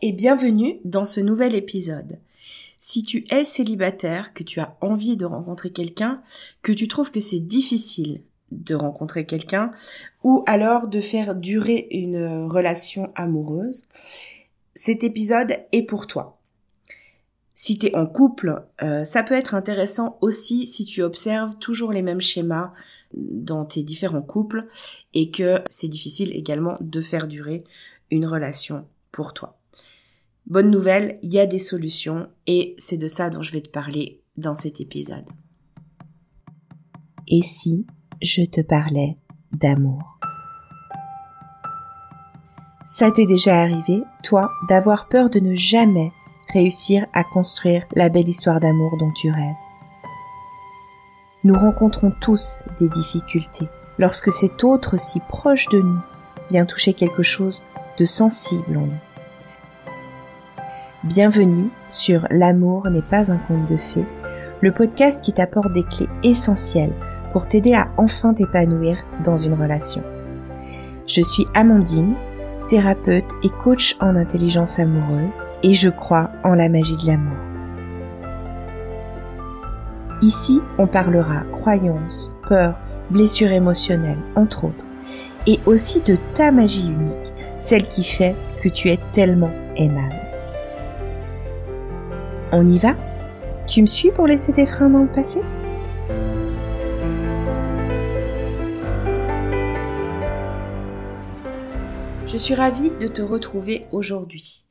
et bienvenue dans ce nouvel épisode. Si tu es célibataire, que tu as envie de rencontrer quelqu'un, que tu trouves que c'est difficile de rencontrer quelqu'un, ou alors de faire durer une relation amoureuse, cet épisode est pour toi. Si tu es en couple, euh, ça peut être intéressant aussi si tu observes toujours les mêmes schémas dans tes différents couples et que c'est difficile également de faire durer une relation pour toi. Bonne nouvelle, il y a des solutions et c'est de ça dont je vais te parler dans cet épisode. Et si je te parlais d'amour? Ça t'est déjà arrivé, toi, d'avoir peur de ne jamais réussir à construire la belle histoire d'amour dont tu rêves? Nous rencontrons tous des difficultés lorsque cet autre si proche de nous vient toucher quelque chose de sensible en nous. Bienvenue sur L'amour n'est pas un conte de fées, le podcast qui t'apporte des clés essentielles pour t'aider à enfin t'épanouir dans une relation. Je suis Amandine, thérapeute et coach en intelligence amoureuse et je crois en la magie de l'amour. Ici, on parlera croyances, peurs, blessures émotionnelles, entre autres, et aussi de ta magie unique, celle qui fait que tu es tellement aimable. On y va? Tu me suis pour laisser tes freins dans le passé? Je suis ravie de te retrouver aujourd'hui.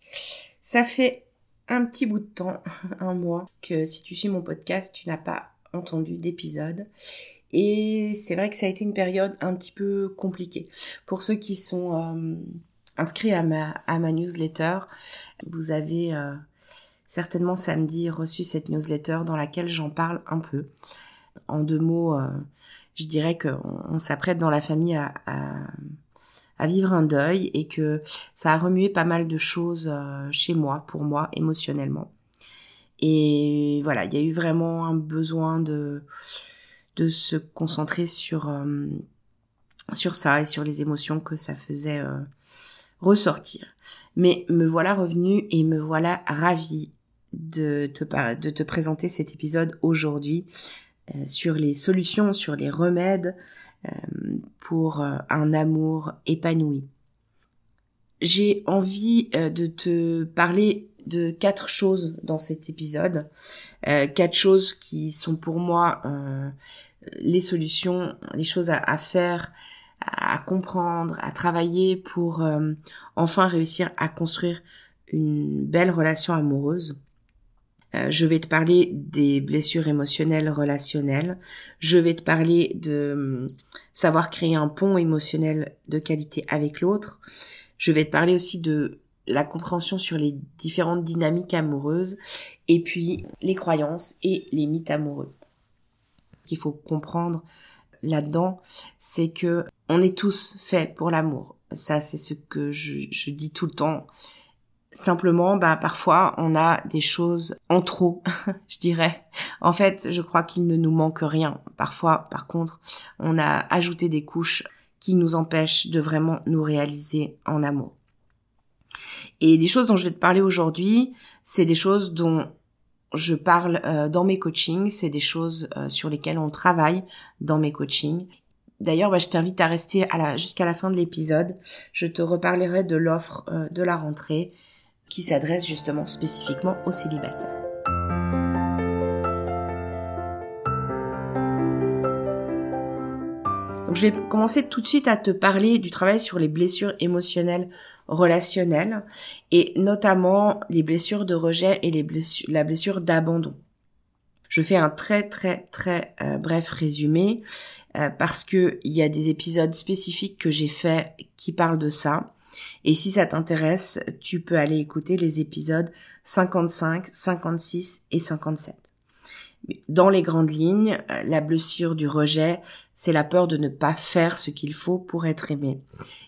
Ça fait un petit bout de temps, un mois, que si tu suis mon podcast, tu n'as pas entendu d'épisode. Et c'est vrai que ça a été une période un petit peu compliquée. Pour ceux qui sont euh, inscrits à ma, newsletter, vous avez euh, certainement samedi reçu cette newsletter dans laquelle j'en parle un peu. En deux mots, euh, je dirais qu'on s'apprête dans la famille à, vivre un deuil et que ça a remué pas mal de choses euh, chez moi, pour moi, émotionnellement. Et voilà, il y a eu vraiment un besoin de, se concentrer sur, euh, sur ça et sur les émotions que ça faisait ressortir. Mais me voilà revenue et me voilà ravie de te, de te présenter cet épisode aujourd'hui euh, sur les solutions, sur les remèdes euh, pour euh, un amour épanoui. J'ai envie de te parler de quatre choses dans cet épisode, quatre choses qui sont pour moi les solutions, les choses à, à faire, à comprendre, à travailler pour enfin réussir à construire une belle relation amoureuse. Euh, je vais te parler des blessures émotionnelles relationnelles. Je vais te parler de hum, savoir créer un pont émotionnel de qualité avec l'autre. Je vais te parler aussi de la compréhension sur les différentes dynamiques amoureuses et puis les croyances et les mythes amoureux. Qu'il faut comprendre là-dedans, c'est que on est tous faits pour l'amour. Ça, c'est ce que je, je dis tout le temps. Simplement, bah parfois on a des choses en trop, je dirais. En fait, je crois qu'il ne nous manque rien. Parfois, par contre, on a ajouté des couches qui nous empêchent de vraiment nous réaliser en amour. Et des choses dont je vais te parler aujourd'hui, c'est des choses dont je parle euh, dans mes coachings, c'est des choses euh, sur lesquelles on travaille dans mes coachings. D'ailleurs, bah, je t'invite à rester jusqu'à la fin de l'épisode. Je te reparlerai de l'offre euh, de la rentrée qui s'adresse justement spécifiquement aux célibataires. Donc, je vais commencer tout de suite à te parler du travail sur les blessures émotionnelles relationnelles et notamment les blessures de rejet et les blessures, la blessure d'abandon. Je fais un très très très euh, bref résumé euh, parce que il y a des épisodes spécifiques que j'ai fait qui parlent de ça et si ça t'intéresse, tu peux aller écouter les épisodes 55, 56 et 57. Dans les grandes lignes, euh, la blessure du rejet, c'est la peur de ne pas faire ce qu'il faut pour être aimé.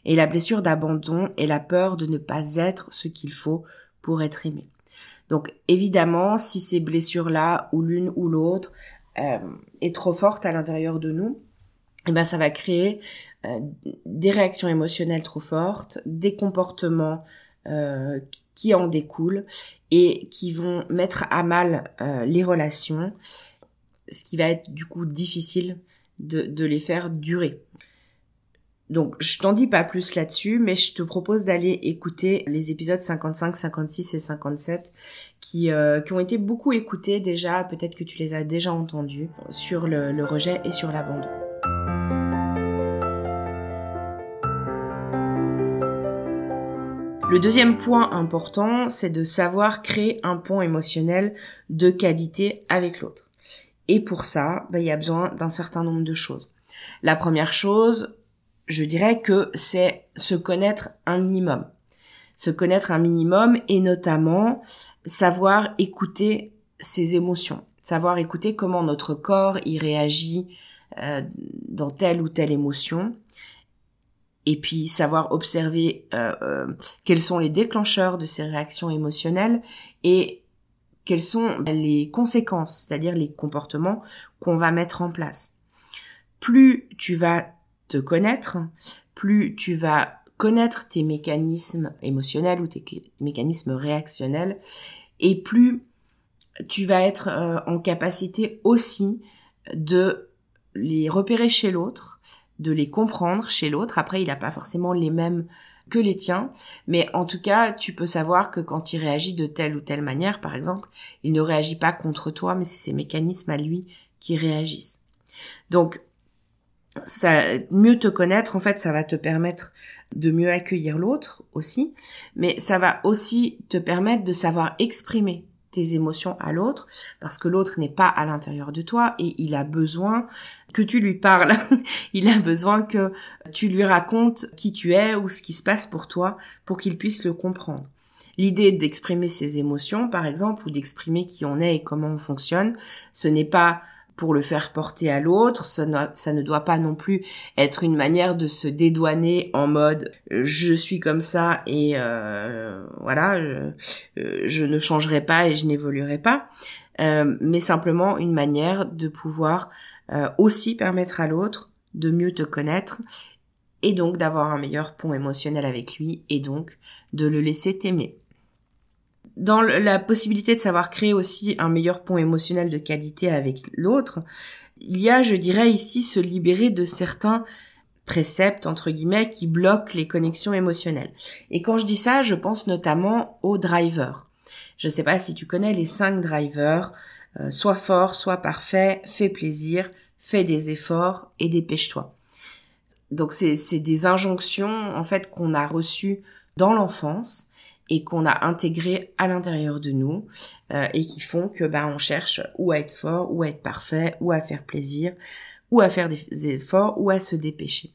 Et la blessure d'abandon est la peur de ne pas être ce qu'il faut pour être aimé. Donc évidemment, si ces blessures-là, ou l'une ou l'autre, euh, est trop forte à l'intérieur de nous, eh ben ça va créer euh, des réactions émotionnelles trop fortes, des comportements euh, qui en découlent et qui vont mettre à mal euh, les relations, ce qui va être du coup difficile de, les faire durer. Donc, je t'en dis pas plus là-dessus, mais je te propose d'aller écouter les épisodes 55, 56 et 57 qui, qui ont été beaucoup écoutés déjà, peut-être que tu les as déjà entendus, sur le rejet et sur l'abandon. Le deuxième point important, c'est de savoir créer un pont émotionnel de qualité avec l'autre. Et pour ça, bah, il y a besoin d'un certain nombre de choses. La première chose, je dirais que c'est se connaître un minimum. Se connaître un minimum et notamment savoir écouter ses émotions, savoir écouter comment notre corps y réagit euh, dans telle ou telle émotion, et puis savoir observer euh, euh, quels sont les déclencheurs de ces réactions émotionnelles et quelles sont les conséquences, c'est-à-dire les comportements qu'on va mettre en place. Plus tu vas te connaître, plus tu vas connaître tes mécanismes émotionnels ou tes mécanismes réactionnels, et plus tu vas être en capacité aussi de les repérer chez l'autre, de les comprendre chez l'autre. Après, il n'a pas forcément les mêmes que les tiens, mais en tout cas, tu peux savoir que quand il réagit de telle ou telle manière, par exemple, il ne réagit pas contre toi, mais c'est ses mécanismes à lui qui réagissent. Donc, ça, mieux te connaître, en fait, ça va te permettre de mieux accueillir l'autre aussi, mais ça va aussi te permettre de savoir exprimer tes émotions à l'autre, parce que l'autre n'est pas à l'intérieur de toi et il a besoin que tu lui parles. il a besoin que tu lui racontes qui tu es ou ce qui se passe pour toi pour qu'il puisse le comprendre. L'idée d'exprimer ses émotions, par exemple, ou d'exprimer qui on est et comment on fonctionne, ce n'est pas pour le faire porter à l'autre. Ça, ne doit pas non plus être une manière de se dédouaner en mode je suis comme ça et euh, voilà, je, ne changerai pas et je n'évoluerai pas, euh, mais simplement une manière de pouvoir euh, aussi permettre à l'autre de mieux te connaître et donc d'avoir un meilleur pont émotionnel avec lui et donc de le laisser t'aimer dans la possibilité de savoir créer aussi un meilleur pont émotionnel de qualité avec l'autre, il y a, je dirais ici, se libérer de certains préceptes, entre guillemets, qui bloquent les connexions émotionnelles. Et quand je dis ça, je pense notamment aux drivers. Je ne sais pas si tu connais les cinq drivers. Euh, sois fort, sois parfait, fais plaisir, fais des efforts et dépêche-toi. Donc c'est des injonctions en fait qu'on a reçues dans l'enfance et qu'on a intégré à l'intérieur de nous euh, et qui font que bah on cherche ou à être fort ou à être parfait ou à faire plaisir ou à faire des efforts ou à se dépêcher.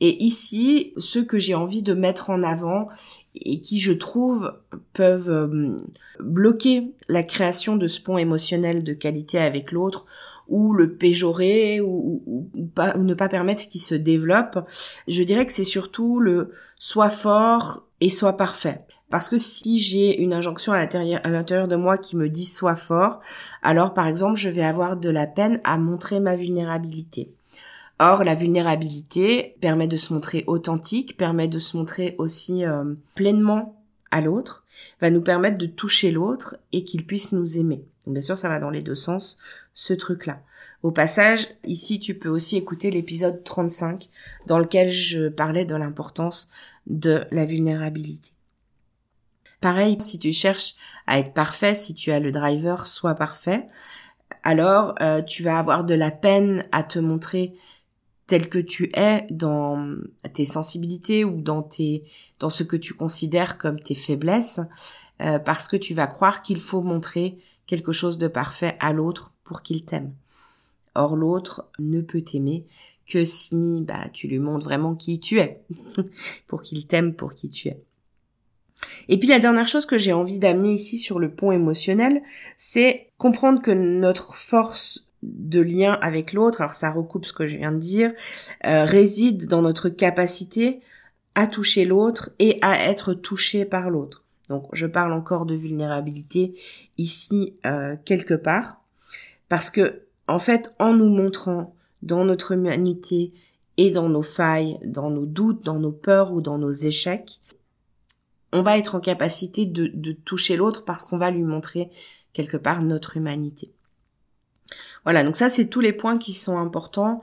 Et ici, ce que j'ai envie de mettre en avant et qui je trouve peuvent euh, bloquer la création de ce pont émotionnel de qualité avec l'autre ou le péjorer ou, ou, pas, ou ne pas permettre qu'il se développe, je dirais que c'est surtout le soit fort et soit parfait. Parce que si j'ai une injonction à l'intérieur de moi qui me dit sois fort, alors par exemple je vais avoir de la peine à montrer ma vulnérabilité. Or, la vulnérabilité permet de se montrer authentique, permet de se montrer aussi euh, pleinement à l'autre, va nous permettre de toucher l'autre et qu'il puisse nous aimer. bien sûr, ça va dans les deux sens, ce truc-là. Au passage, ici, tu peux aussi écouter l'épisode 35 dans lequel je parlais de l'importance de la vulnérabilité. Pareil, si tu cherches à être parfait, si tu as le driver, soit parfait, alors euh, tu vas avoir de la peine à te montrer tel que tu es dans tes sensibilités ou dans tes dans ce que tu considères comme tes faiblesses euh, parce que tu vas croire qu'il faut montrer quelque chose de parfait à l'autre pour qu'il t'aime. Or l'autre ne peut t'aimer que si bah tu lui montres vraiment qui tu es pour qu'il t'aime pour qui tu es. Et puis la dernière chose que j'ai envie d'amener ici sur le pont émotionnel, c'est comprendre que notre force de lien avec l'autre, alors ça recoupe ce que je viens de dire, euh, réside dans notre capacité à toucher l'autre et à être touché par l'autre. Donc je parle encore de vulnérabilité ici euh, quelque part, parce que en fait, en nous montrant dans notre humanité et dans nos failles, dans nos doutes, dans nos peurs ou dans nos échecs, on va être en capacité de, toucher l'autre parce qu'on va lui montrer quelque part notre humanité. Voilà, donc ça c'est tous les points qui sont importants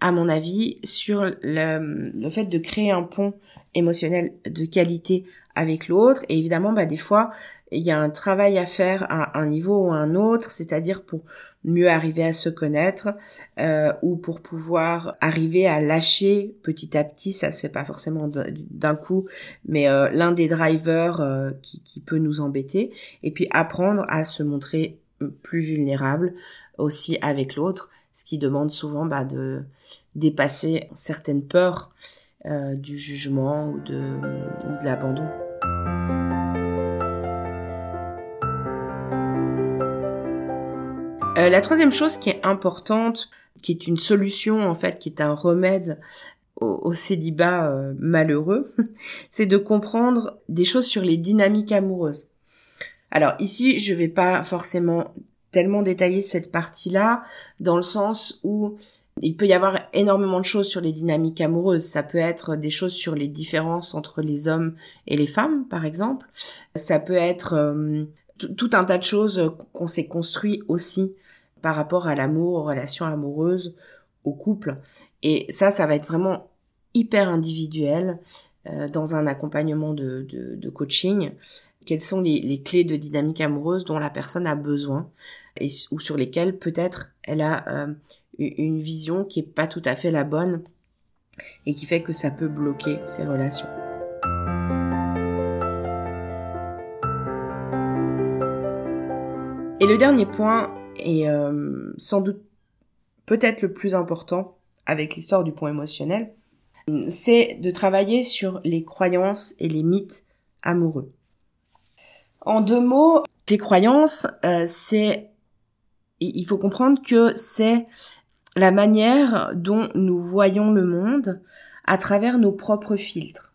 à mon avis sur le, le fait de créer un pont émotionnel de qualité avec l'autre. Et évidemment, bah, des fois, il y a un travail à faire à un niveau ou à un autre, c'est-à-dire pour mieux arriver à se connaître euh, ou pour pouvoir arriver à lâcher petit à petit, ça se fait pas forcément d'un coup, mais euh, l'un des drivers euh, qui, peut nous embêter, et puis apprendre à se montrer plus vulnérable aussi avec l'autre, ce qui demande souvent bah, de dépasser certaines peurs du jugement ou de, ou de l'abandon. Euh, la troisième chose qui est importante, qui est une solution en fait, qui est un remède au, célibat euh, malheureux, c'est de comprendre des choses sur les dynamiques amoureuses. Alors ici, je vais pas forcément tellement détailler cette partie-là, dans le sens où il peut y avoir énormément de choses sur les dynamiques amoureuses. Ça peut être des choses sur les différences entre les hommes et les femmes, par exemple. Ça peut être euh, tout un tas de choses qu'on s'est construit aussi par rapport à l'amour, aux relations amoureuses, au couple. Et ça, ça va être vraiment hyper individuel euh, dans un accompagnement de, coaching. Quelles sont les, clés de dynamique amoureuse dont la personne a besoin ou sur lesquelles peut-être elle a euh, une vision qui est pas tout à fait la bonne et qui fait que ça peut bloquer ces relations. Et le dernier point, et euh, sans doute peut-être le plus important avec l'histoire du point émotionnel, c'est de travailler sur les croyances et les mythes amoureux. En deux mots, les croyances, euh, c'est il faut comprendre que c'est la manière dont nous voyons le monde à travers nos propres filtres.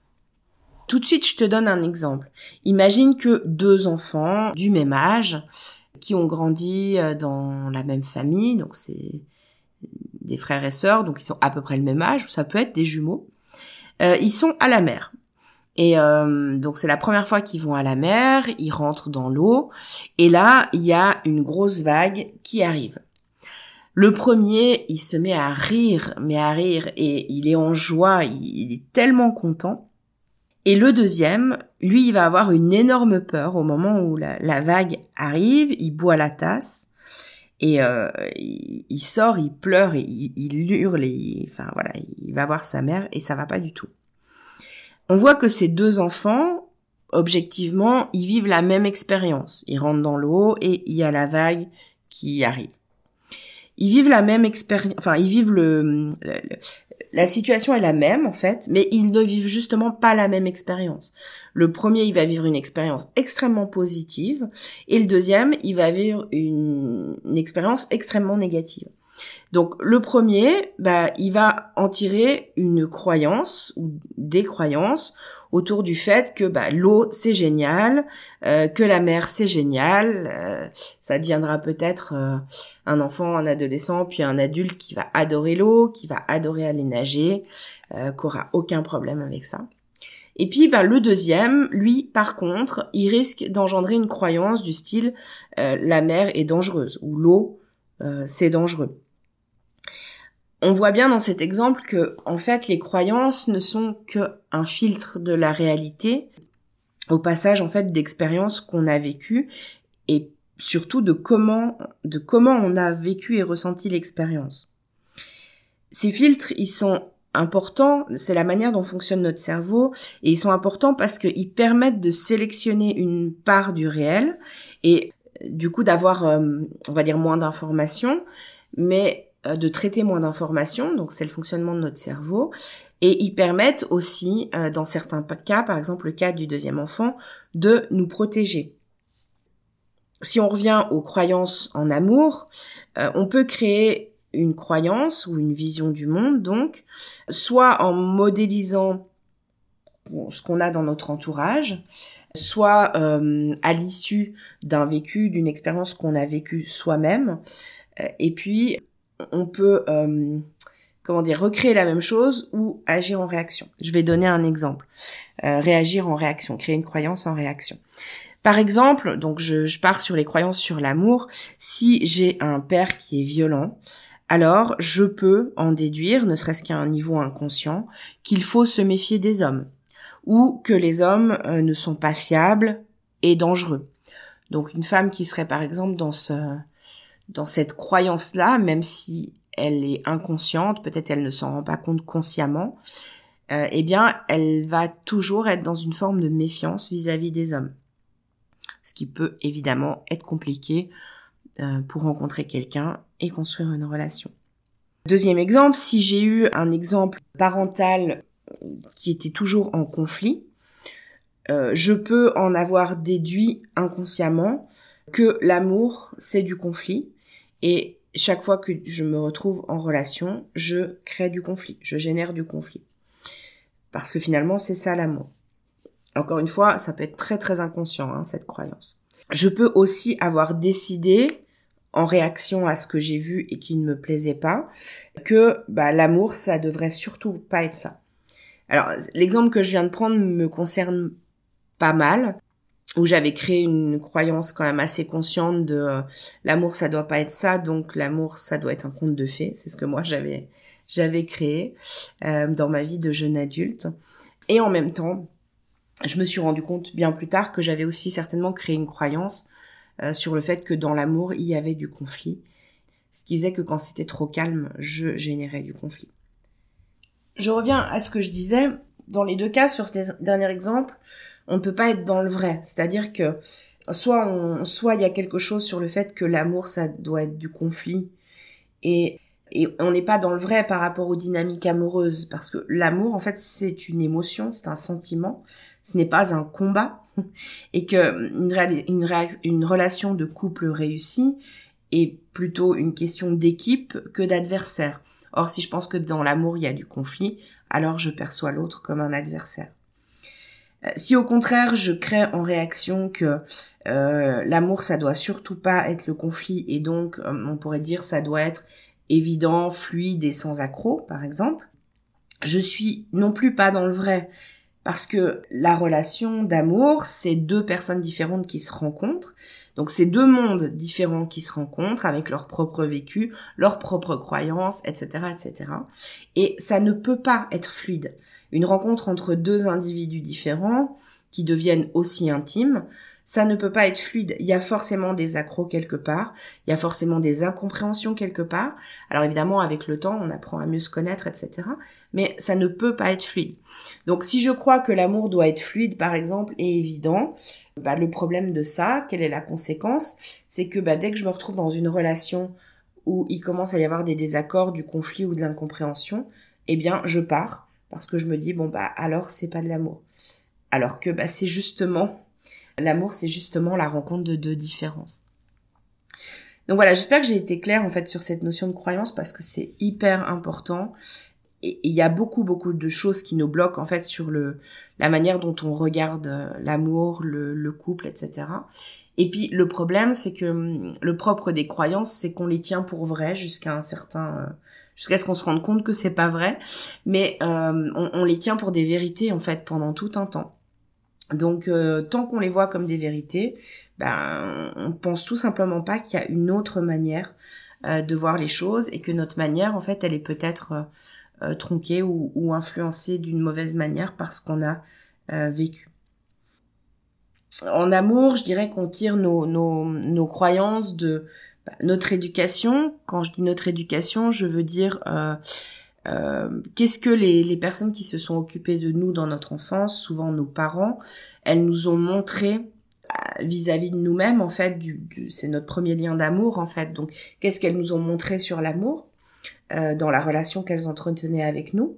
Tout de suite, je te donne un exemple. Imagine que deux enfants du même âge qui ont grandi euh, dans la même famille, donc c'est des frères et sœurs, donc ils sont à peu près le même âge, ça peut être des jumeaux. Euh, ils sont à la mer. Et euh, donc c'est la première fois qu'ils vont à la mer, ils rentrent dans l'eau, et là il y a une grosse vague qui arrive. Le premier, il se met à rire, mais à rire, et il est en joie, il est tellement content. Et le deuxième, lui, il va avoir une énorme peur au moment où la, vague arrive, il boit la tasse et euh, il, sort, il pleure il, hurle et enfin voilà, il va voir sa mère et ça va pas du tout. On voit que ces deux enfants, objectivement, ils vivent la même expérience. Ils rentrent dans l'eau et il y a la vague qui arrive. Ils vivent la même expérience, enfin ils vivent le, la situation est la même en fait, mais ils ne vivent justement pas la même expérience. Le premier, il va vivre une expérience extrêmement positive, et le deuxième, il va vivre une, expérience extrêmement négative. Donc le premier, bah, il va en tirer une croyance ou des croyances autour du fait que bah, l'eau c'est génial, euh, que la mer c'est génial. Euh, ça deviendra peut-être euh, un enfant, un adolescent, puis un adulte qui va adorer l'eau, qui va adorer aller nager, qui aura aucun problème avec ça. Et puis bah, le deuxième, lui, par contre, il risque d'engendrer une croyance du style la mer est dangereuse ou l'eau c'est dangereux on voit bien dans cet exemple que, en fait, les croyances ne sont qu'un filtre de la réalité, au passage, en fait, d'expériences qu'on a vécues et surtout de comment, de comment on a vécu et ressenti l'expérience. Ces filtres, ils sont importants, c'est la manière dont fonctionne notre cerveau, et ils sont importants parce qu'ils permettent de sélectionner une part du réel et du coup d'avoir, euh, on va dire, moins d'informations, mais de traiter moins d'informations, donc c'est le fonctionnement de notre cerveau, et ils permettent aussi, euh, dans certains cas, par exemple le cas du deuxième enfant, de nous protéger. Si on revient aux croyances en amour, euh, on peut créer une croyance ou une vision du monde, donc, soit en modélisant ce qu'on a dans notre entourage, soit à l'issue d'un vécu, d'une expérience qu'on a vécue soi-même, et puis on peut euh, comment dire, recréer la même chose ou agir en réaction. Je vais donner un exemple. Euh, réagir en réaction, créer une croyance en réaction. Par exemple, donc je, pars sur les croyances sur l'amour. Si j'ai un père qui est violent, alors je peux en déduire, ne serait-ce qu'à un niveau inconscient, qu'il faut se méfier des hommes ou que les hommes euh, ne sont pas fiables et dangereux. Donc une femme qui serait par exemple dans ce dans cette croyance-là, même si elle est inconsciente, peut-être elle ne s'en rend pas compte consciemment, euh, eh bien, elle va toujours être dans une forme de méfiance vis-à-vis des hommes. Ce qui peut évidemment être compliqué euh, pour rencontrer quelqu'un et construire une relation. Deuxième exemple, si j'ai eu un exemple parental qui était toujours en conflit, euh, je peux en avoir déduit inconsciemment que l'amour, c'est du conflit. Et chaque fois que je me retrouve en relation, je crée du conflit, je génère du conflit. Parce que finalement, c'est ça l'amour. Encore une fois, ça peut être très très inconscient, hein, cette croyance. Je peux aussi avoir décidé, en réaction à ce que j'ai vu et qui ne me plaisait pas, que bah, l'amour, ça devrait surtout pas être ça. Alors, l'exemple que je viens de prendre me concerne pas mal, où j'avais créé une croyance quand même assez consciente de euh, l'amour, ça doit pas être ça, donc l'amour, ça doit être un conte de fées. C'est ce que moi j'avais j'avais créé euh, dans ma vie de jeune adulte. Et en même temps, je me suis rendu compte bien plus tard que j'avais aussi certainement créé une croyance euh, sur le fait que dans l'amour, il y avait du conflit. Ce qui faisait que quand c'était trop calme, je générais du conflit. Je reviens à ce que je disais. Dans les deux cas, sur ce dernier exemple, on ne peut pas être dans le vrai. C'est-à-dire que soit soit il y a quelque chose sur le fait que l'amour, ça doit être du conflit. Et, et on n'est pas dans le vrai par rapport aux dynamiques amoureuses. Parce que l'amour, en fait, c'est une émotion, c'est un sentiment. Ce n'est pas un combat. Et que une, une, une relation de couple réussie, est plutôt une question d'équipe que d'adversaire. Or, si je pense que dans l'amour, il y a du conflit, alors je perçois l'autre comme un adversaire. Euh, si au contraire, je crée en réaction que euh, l'amour, ça doit surtout pas être le conflit, et donc euh, on pourrait dire ça doit être évident, fluide et sans accroc, par exemple, je suis non plus pas dans le vrai. Parce que la relation d'amour, c'est deux personnes différentes qui se rencontrent, donc c'est deux mondes différents qui se rencontrent avec leur propre vécu, leurs propres croyances, etc., etc. Et ça ne peut pas être fluide. Une rencontre entre deux individus différents qui deviennent aussi intimes, ça ne peut pas être fluide. Il y a forcément des accros quelque part, il y a forcément des incompréhensions quelque part. Alors évidemment, avec le temps, on apprend à mieux se connaître, etc. Mais ça ne peut pas être fluide. Donc si je crois que l'amour doit être fluide, par exemple, et évident, bah, le problème de ça, quelle est la conséquence? C'est que bah, dès que je me retrouve dans une relation où il commence à y avoir des désaccords, du conflit ou de l'incompréhension, eh bien, je pars parce que je me dis bon bah alors c'est pas de l'amour. Alors que bah c'est justement L'amour, c'est justement la rencontre de deux différences. Donc voilà, j'espère que j'ai été claire en fait sur cette notion de croyance parce que c'est hyper important il y a beaucoup beaucoup de choses qui nous bloquent en fait sur le la manière dont on regarde euh, l'amour, le, le couple, etc. Et puis le problème, c'est que hum, le propre des croyances, c'est qu'on les tient pour vraies jusqu'à un certain euh, jusqu'à ce qu'on se rende compte que c'est pas vrai, mais euh, on, on, les tient pour des vérités en fait pendant tout un temps. Donc euh, tant qu'on les voit comme des vérités, ben on pense tout simplement pas qu'il y a une autre manière euh, de voir les choses et que notre manière en fait elle est peut-être euh, tronquée ou, influencée d'une mauvaise manière parce qu'on a vécu. En amour, je dirais qu'on tire nos, nos, nos, croyances de bah, notre éducation. Quand je dis notre éducation, je veux dire euh, qu'est-ce que les, les, personnes qui se sont occupées de nous dans notre enfance, souvent nos parents, elles nous ont montré euh, vis-à-vis de nous-mêmes en fait du, c'est notre premier lien d'amour en fait donc qu'est-ce qu'elles nous ont montré sur l'amour? Euh, dans la relation qu'elles entretenaient avec nous.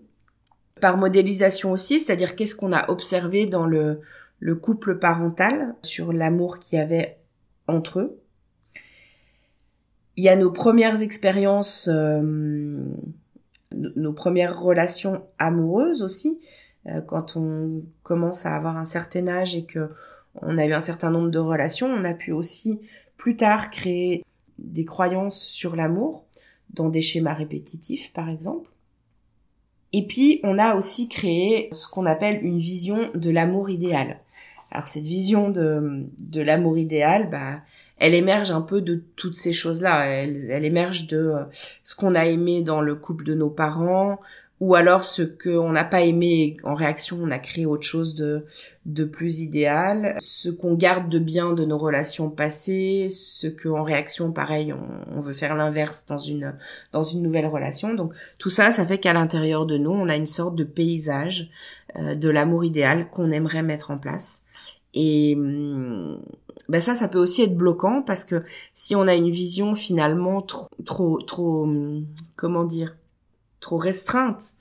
Par modélisation aussi c'est-à-dire qu'est-ce qu'on a observé dans le, le couple parental sur l'amour qu'il y avait entre eux. Il y a nos premières expériences euh, nos premières relations amoureuses aussi, euh, quand on commence à avoir un certain âge et que on a eu un certain nombre de relations, on a pu aussi plus tard créer des croyances sur l'amour dans des schémas répétitifs par exemple. Et puis, on a aussi créé ce qu'on appelle une vision de l'amour idéal. Alors, cette vision de, l'amour idéal, bah, elle émerge un peu de toutes ces choses-là. Elle, elle émerge de euh, ce qu'on a aimé dans le couple de nos parents, ou alors ce qu'on n'a pas aimé en réaction, on a créé autre chose de, de plus idéal, ce qu'on garde de bien de nos relations passées, ce qu'en réaction, pareil, on, veut faire l'inverse dans une, dans une nouvelle relation. Donc tout ça, ça fait qu'à l'intérieur de nous, on a une sorte de paysage euh, de l'amour idéal qu'on aimerait mettre en place. Et ben ça, ça peut aussi être bloquant parce que si on a une vision finalement trop, trop, trop, hum, comment dire, trop restreinte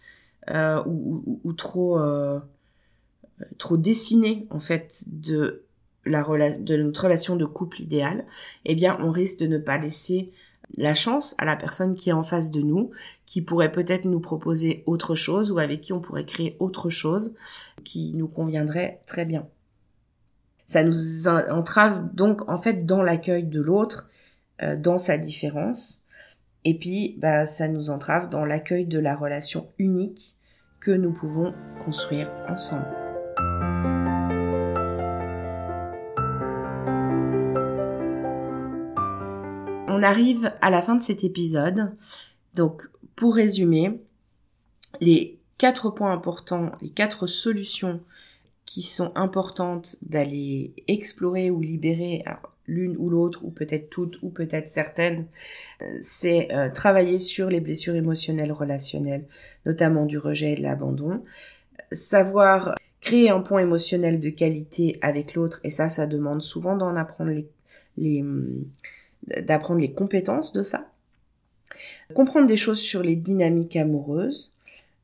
euh, ou, ou, trop euh, trop dessinée en fait de la de notre relation de couple idéale, eh bien on risque de ne pas laisser la chance à la personne qui est en face de nous, qui pourrait peut-être nous proposer autre chose ou avec qui on pourrait créer autre chose qui nous conviendrait très bien. Ça nous entrave donc en fait dans l'accueil de l'autre, euh, dans sa différence, et puis, bah, ça nous entrave dans l'accueil de la relation unique que nous pouvons construire ensemble. On arrive à la fin de cet épisode. Donc, pour résumer, les quatre points importants, les quatre solutions qui sont importantes d'aller explorer ou libérer l'une ou l'autre, ou peut-être toutes, ou peut-être certaines, euh, c'est euh, travailler sur les blessures émotionnelles relationnelles, notamment du rejet et de l'abandon. Savoir créer un point émotionnel de qualité avec l'autre, et ça, ça demande souvent d'en apprendre les, les hum, d'apprendre les compétences de ça. Comprendre des choses sur les dynamiques amoureuses,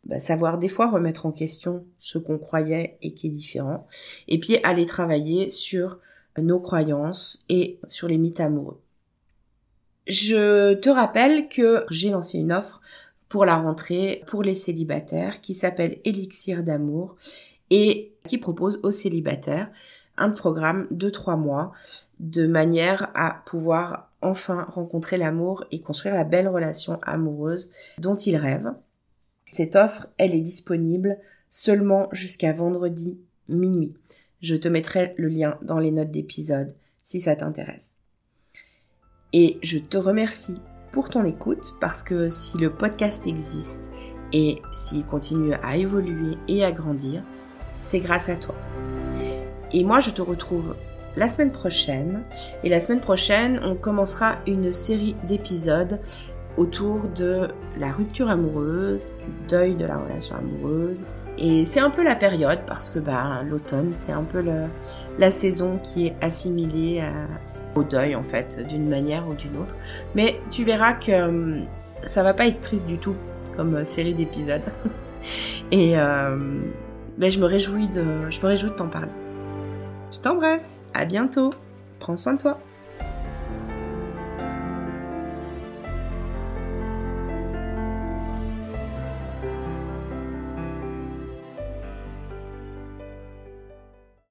bah, savoir des fois remettre en question ce qu'on croyait et qui est différent, et puis aller travailler sur nos croyances et sur les mythes amoureux. Je te rappelle que j'ai lancé une offre pour la rentrée pour les célibataires qui s'appelle Elixir d'amour et qui propose aux célibataires un programme de trois mois de manière à pouvoir enfin rencontrer l'amour et construire la belle relation amoureuse dont ils rêvent. Cette offre, elle est disponible seulement jusqu'à vendredi minuit. Je te mettrai le lien dans les notes d'épisode si ça t'intéresse. Et je te remercie pour ton écoute parce que si le podcast existe et s'il continue à évoluer et à grandir, c'est grâce à toi. Et moi, je te retrouve la semaine prochaine. Et la semaine prochaine, on commencera une série d'épisodes autour de la rupture amoureuse, du deuil de la relation amoureuse, et c'est un peu la période parce que bah, l'automne, c'est un peu la saison qui est assimilée au deuil en fait, d'une manière ou d'une autre. Mais tu verras que euh, ça va pas être triste du tout comme euh, série d'épisodes. Et euh, je me réjouis de, je me réjouis de t'en parler. Je t'embrasse, à bientôt, prends soin de toi.